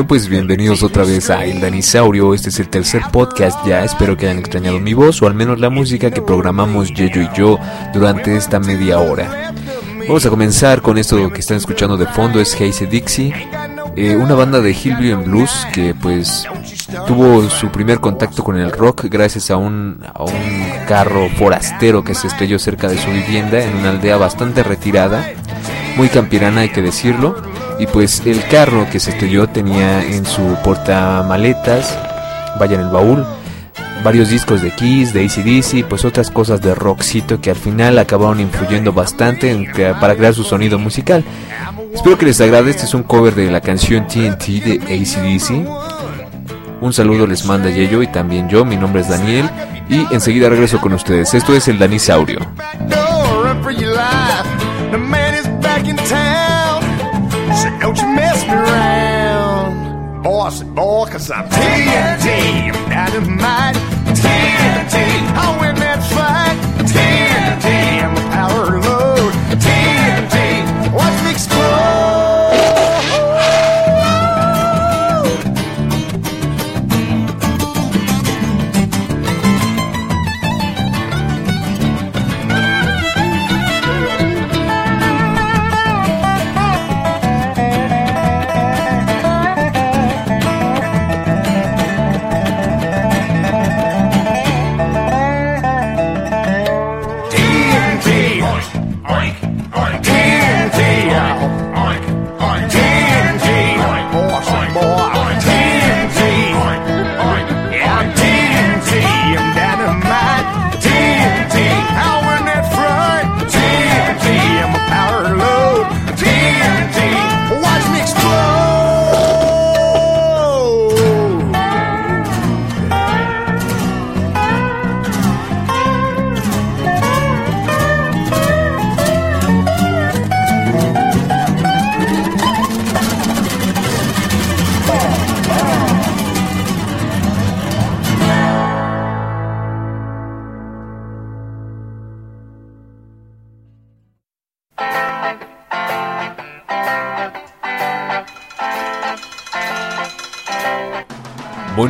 Bueno, pues bienvenidos otra vez a El Danisaurio. Este es el tercer podcast ya. Espero que hayan extrañado mi voz o al menos la música que programamos Yeyo y yo durante esta media hora. Vamos a comenzar con esto que están escuchando de fondo, es Hazy Dixie, eh, una banda de Hillbilly Blues que pues tuvo su primer contacto con el rock gracias a un, a un carro forastero que se estrelló cerca de su vivienda en una aldea bastante retirada, muy campirana hay que decirlo, y pues el carro que se estrelló tenía en su portamaletas, vaya en el baúl, varios discos de Kiss, de ACDC, pues otras cosas de rockcito que al final acabaron influyendo bastante en para crear su sonido musical. Espero que les agrade, este es un cover de la canción TNT de ACDC. Un saludo les manda Yeyo y también yo, mi nombre es Daniel y enseguida regreso con ustedes. Esto es el Danisaurio. Said, don't you mess me around. Boy, I said, boy, cause I'm TNT. I'm dynamite. TNT. I win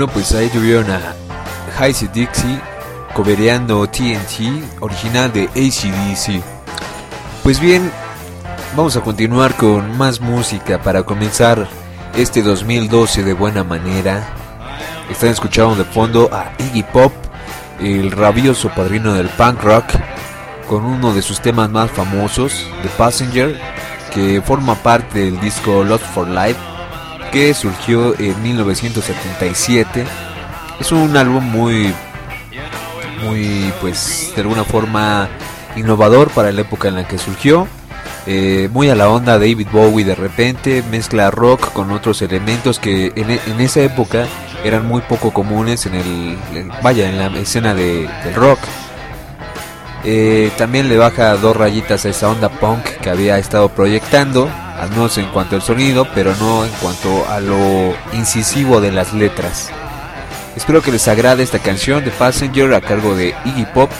Bueno, pues ahí tuvieron a Hazy Dixie cobereando TNT, original de ACDC. Pues bien, vamos a continuar con más música para comenzar este 2012 de buena manera. Están escuchando de fondo a Iggy Pop, el rabioso padrino del punk rock, con uno de sus temas más famosos, The Passenger, que forma parte del disco Lost for Life que surgió en 1977. Es un álbum muy, muy, pues, de alguna forma innovador para la época en la que surgió. Eh, muy a la onda David Bowie de repente, mezcla rock con otros elementos que en, e- esa época eran muy poco comunes en el, vaya, en la escena de, del rock. Eh, también le baja dos rayitas a esa onda punk que había estado proyectando, al menos en cuanto al sonido, pero no en cuanto a lo incisivo de las letras. Espero que les agrade esta canción de Passenger a cargo de Iggy Pop.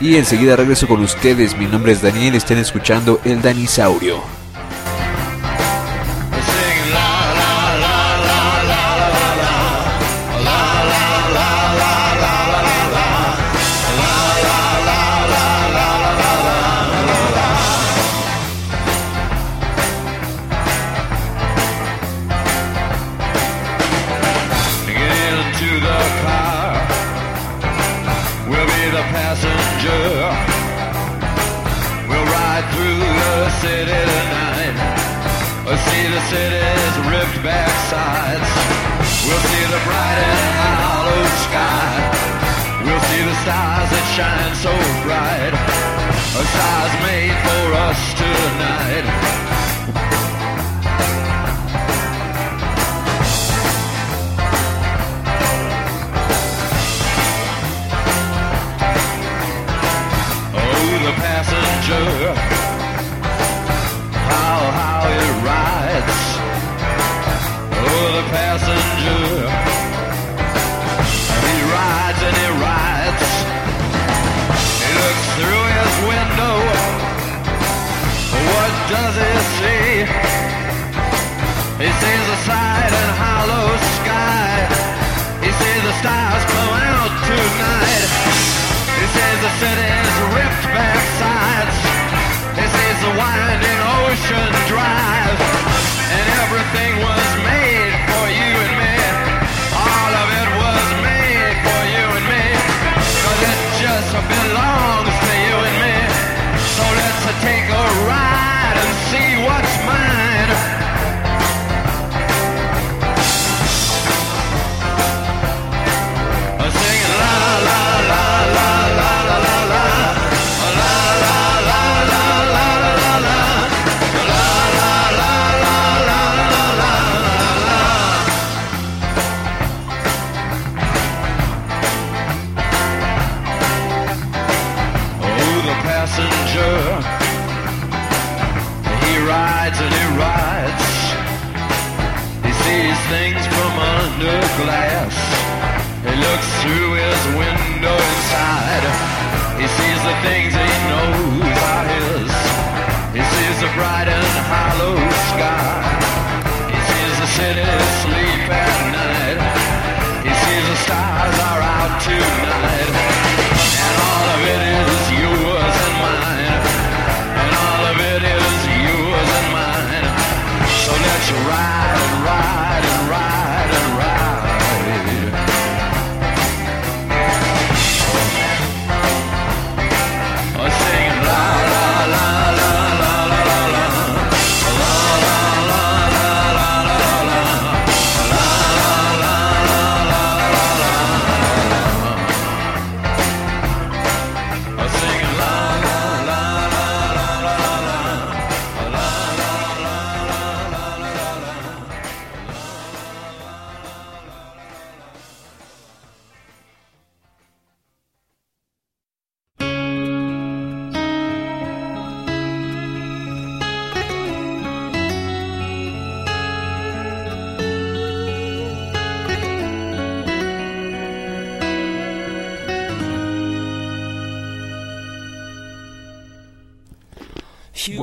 Y enseguida regreso con ustedes. Mi nombre es Daniel. Estén escuchando El Danisaurio.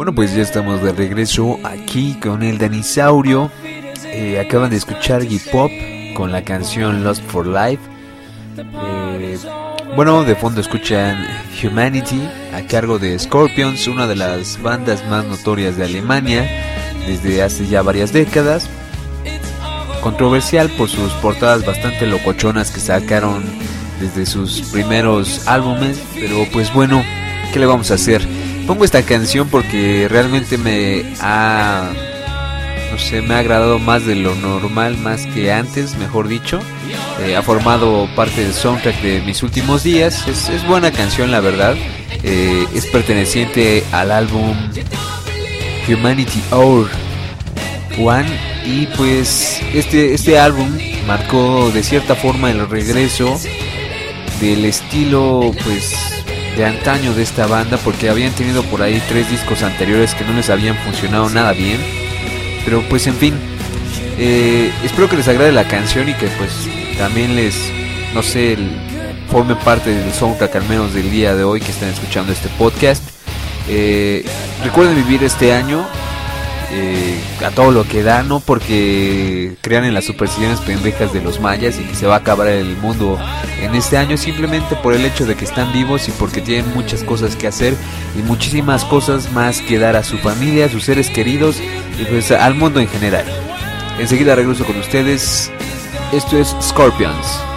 Bueno, pues ya estamos de regreso aquí con el Danisaurio. Eh, acaban de escuchar Hip Hop con la canción Lost for Life. Eh, bueno, de fondo escuchan Humanity a cargo de Scorpions, una de las bandas más notorias de Alemania desde hace ya varias décadas. Controversial por sus portadas bastante locochonas que sacaron desde sus primeros álbumes, pero pues bueno, ¿qué le vamos a hacer? Pongo esta canción porque realmente me ha no sé, me ha agradado más de lo normal, más que antes, mejor dicho. Eh, ha formado parte del soundtrack de mis últimos días. Es, es buena canción, la verdad. Eh, es perteneciente al álbum Humanity Hour One. Y pues este, este álbum marcó de cierta forma el regreso del estilo pues de antaño de esta banda porque habían tenido por ahí tres discos anteriores que no les habían funcionado nada bien. Pero pues en fin eh, espero que les agrade la canción y que pues también les no sé el- forme parte del soundtrack al menos del día de hoy que están escuchando este podcast. Eh, recuerden vivir este año eh, a todo lo que da, no porque crean en las supersticiones pendejas de los mayas y que se va a acabar el mundo en este año, simplemente por el hecho de que están vivos y porque tienen muchas cosas que hacer y muchísimas cosas más que dar a su familia, a sus seres queridos y pues al mundo en general. Enseguida regreso con ustedes. Esto es Scorpions.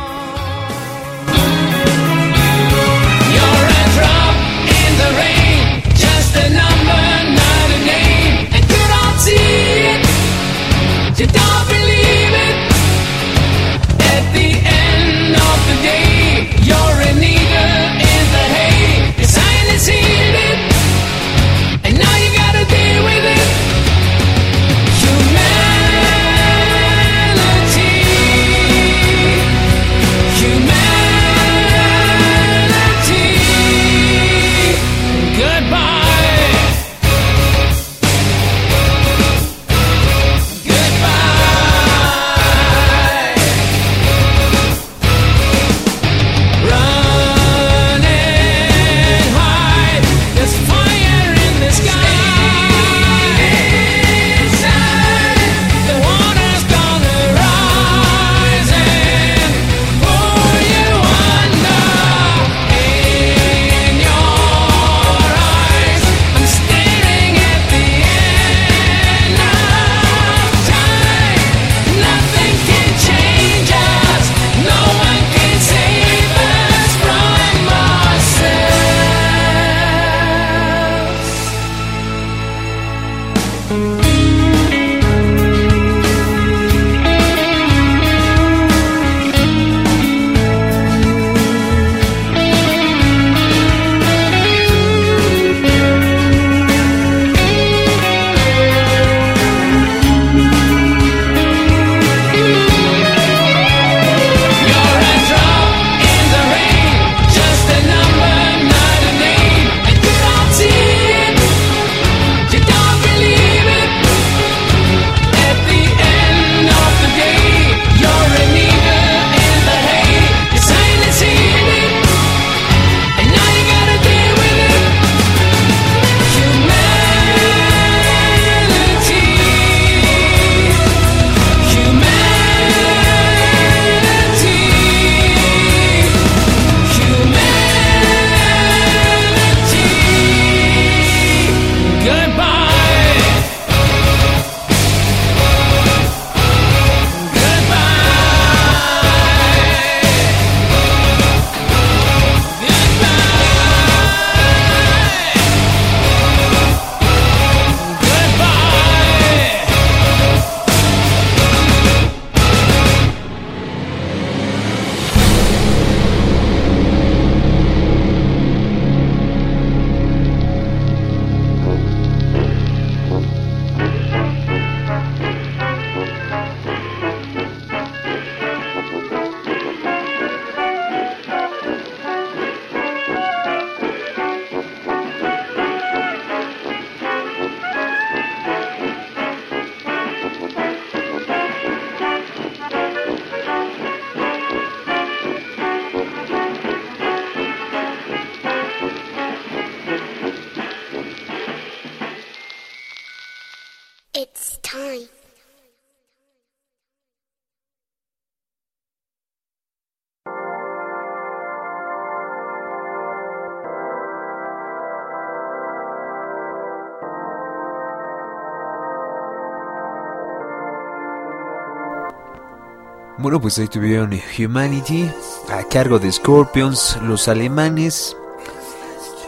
Bueno, pues ahí tuvieron Humanity a cargo de Scorpions, los alemanes.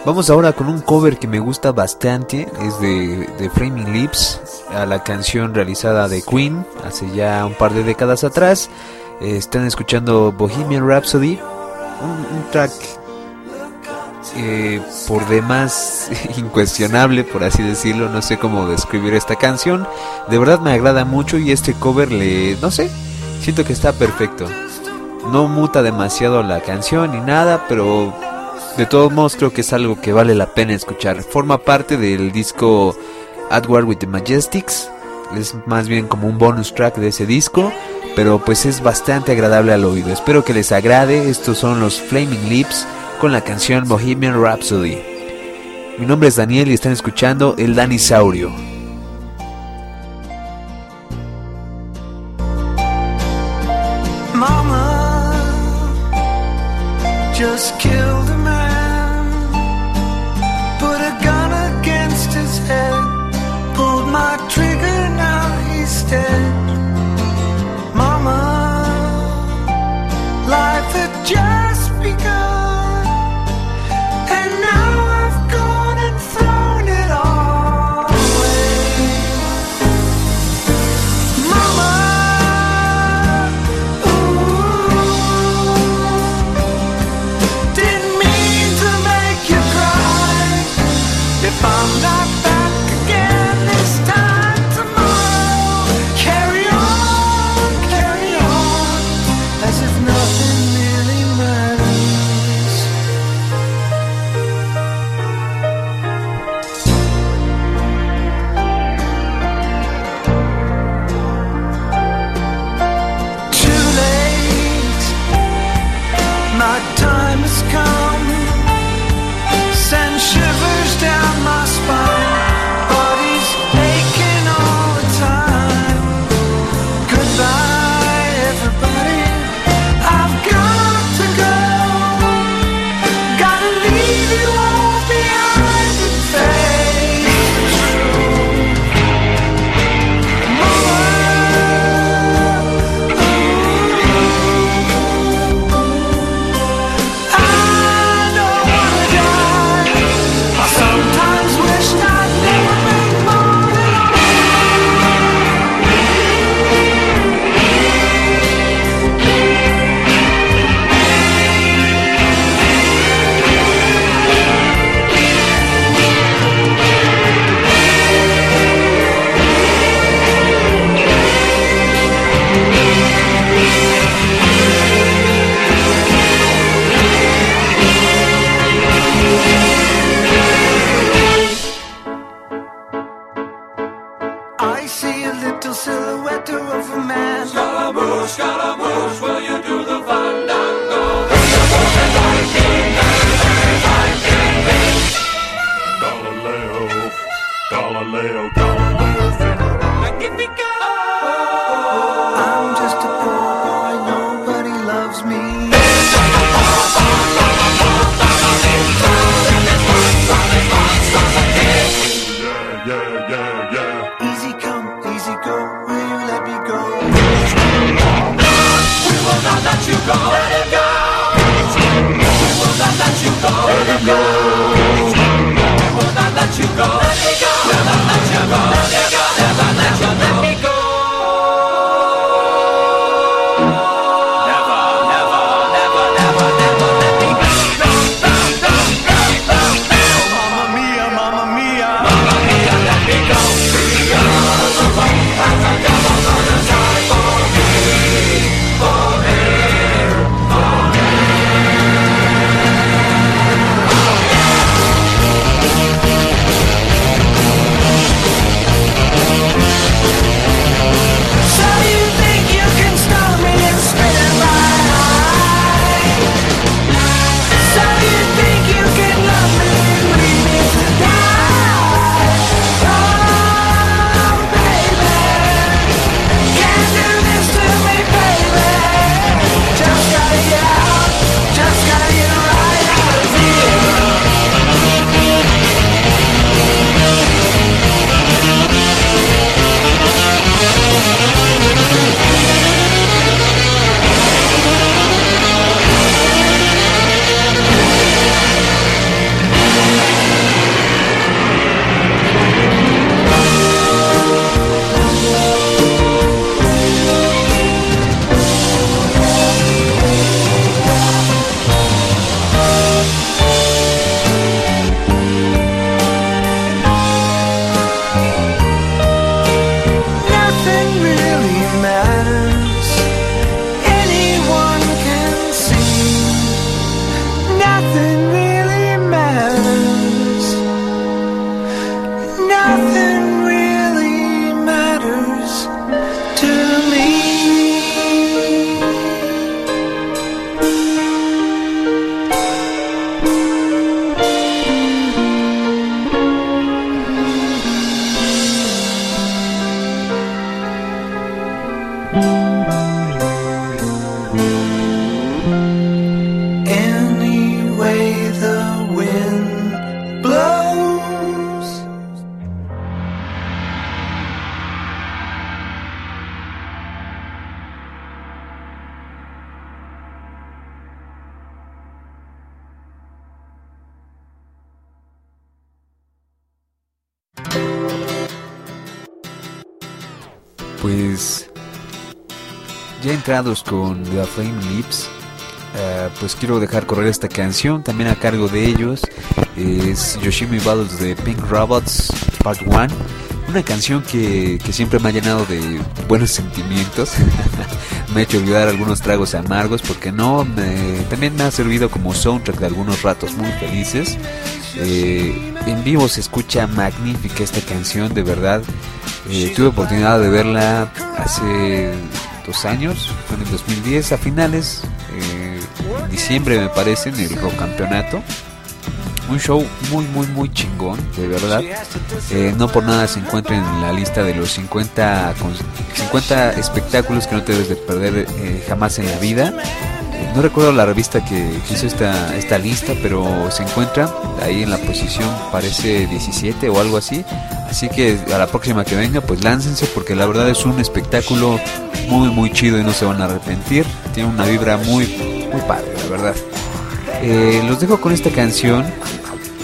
Vamos ahora con un cover que me gusta bastante, es de, de Framing Lips, a la canción realizada de Queen hace ya un par de décadas atrás. Están escuchando Bohemian Rhapsody, un, un track eh, por demás incuestionable, por así decirlo. No sé cómo describir esta canción. De verdad me agrada mucho y este cover le, no sé, siento que está perfecto. No muta demasiado la canción ni nada, pero de todos modos creo que es algo que vale la pena escuchar. Forma parte del disco At War with the Majestics. Es más bien como un bonus track de ese disco, pero pues es bastante agradable al oído. Espero que les agrade. Estos son los Flaming Lips con la canción Bohemian Rhapsody. Mi nombre es Daniel y están escuchando El Danisaurio. Trigger, now he's dead. Has come. Send shivers down my Oh, con The Flame Lips, eh, pues quiero dejar correr esta canción también a cargo de ellos. Es Yoshimi Battles de Pink Robots Part 1. Una canción que, que siempre me ha llenado de buenos sentimientos. me ha hecho olvidar algunos tragos amargos, porque no, me- también me ha servido como soundtrack de algunos ratos muy felices. Eh, en vivo se escucha magnífica esta canción, de verdad. Eh, tuve oportunidad de verla hace años, en el 2010, a finales, eh, diciembre me parece, en el Rock Campeonato. Un show muy, muy, muy chingón, de verdad. Eh, no por nada se encuentra en la lista de los 50, con- 50 espectáculos que no te debes de perder eh, jamás en la vida. No recuerdo la revista que que hizo esta, esta lista, pero se encuentra ahí en la posición, parece 17 o algo así. Así que a la próxima que venga, pues láncense, porque la verdad es un espectáculo muy, muy chido y no se van a arrepentir. Tiene una vibra muy, muy padre, la verdad. Eh, los dejo con esta canción.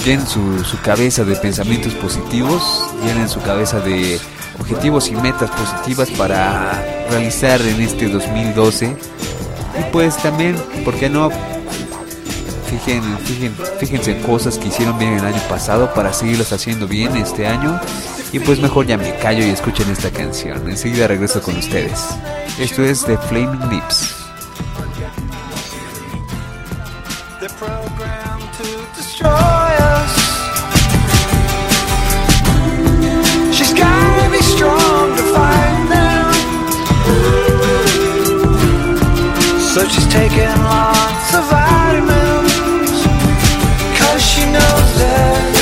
Llenen su, su cabeza de pensamientos positivos, llenen su cabeza de objetivos y metas positivas para realizar en este 2012. Y pues también, ¿por qué no? Fijen, fíjense en cosas que hicieron bien el año pasado para seguirlas haciendo bien este año. Y pues mejor ya me callo y escuchen esta canción. Enseguida regreso con ustedes. Esto es The Flaming Lips. So she's taking lots of vitamins. Cause she knows that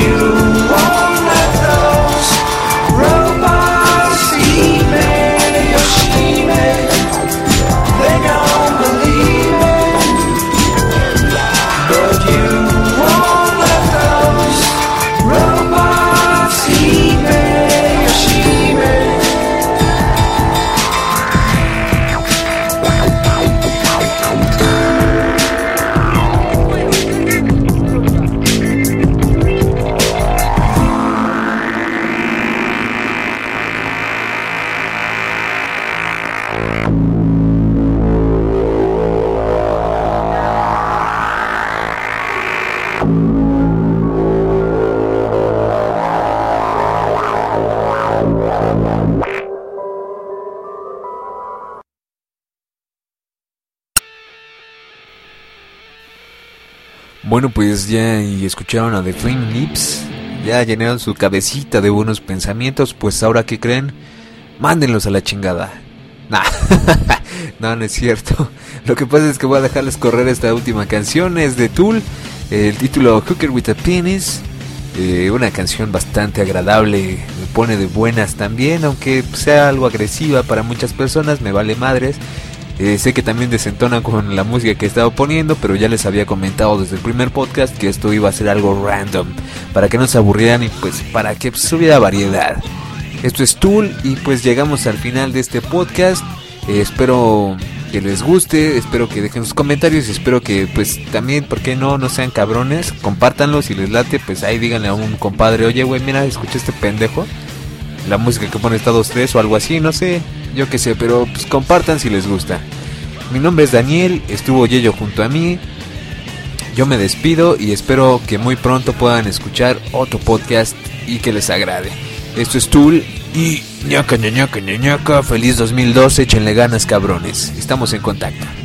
you Bueno, pues ya escucharon a The Flame Lips. Ya llenaron su cabecita de buenos pensamientos. Pues ahora que creen, mándenlos a la chingada. Nah, No, no es cierto. Lo que pasa es que voy a dejarles correr esta última canción. Es de Tool. El título Hooker with a Penis. Eh, una canción bastante agradable. Me pone de buenas también. Aunque sea algo agresiva para muchas personas. Me vale madres. Eh, sé que también desentona con la música que he estado poniendo, pero ya les había comentado desde el primer podcast que esto iba a ser algo random, para que no se aburrieran y pues para que pues, hubiera variedad. Esto es Tool y pues llegamos al final de este podcast. Eh, espero que les guste, espero que dejen sus comentarios y espero que pues también, ¿por qué no? No sean cabrones, compártanlo si les late, pues ahí díganle a un compadre, oye güey, mira, escucha este pendejo. La música que pone está 2-3 o algo así, no sé, yo qué sé, pero pues compartan si les gusta. Mi nombre es Daniel, estuvo Yello junto a mí. Yo me despido y espero que muy pronto puedan escuchar otro podcast y que les agrade. Esto es Tool y ñaca ñañaca ñañaca, feliz 2012, échenle ganas cabrones. Estamos en contacto.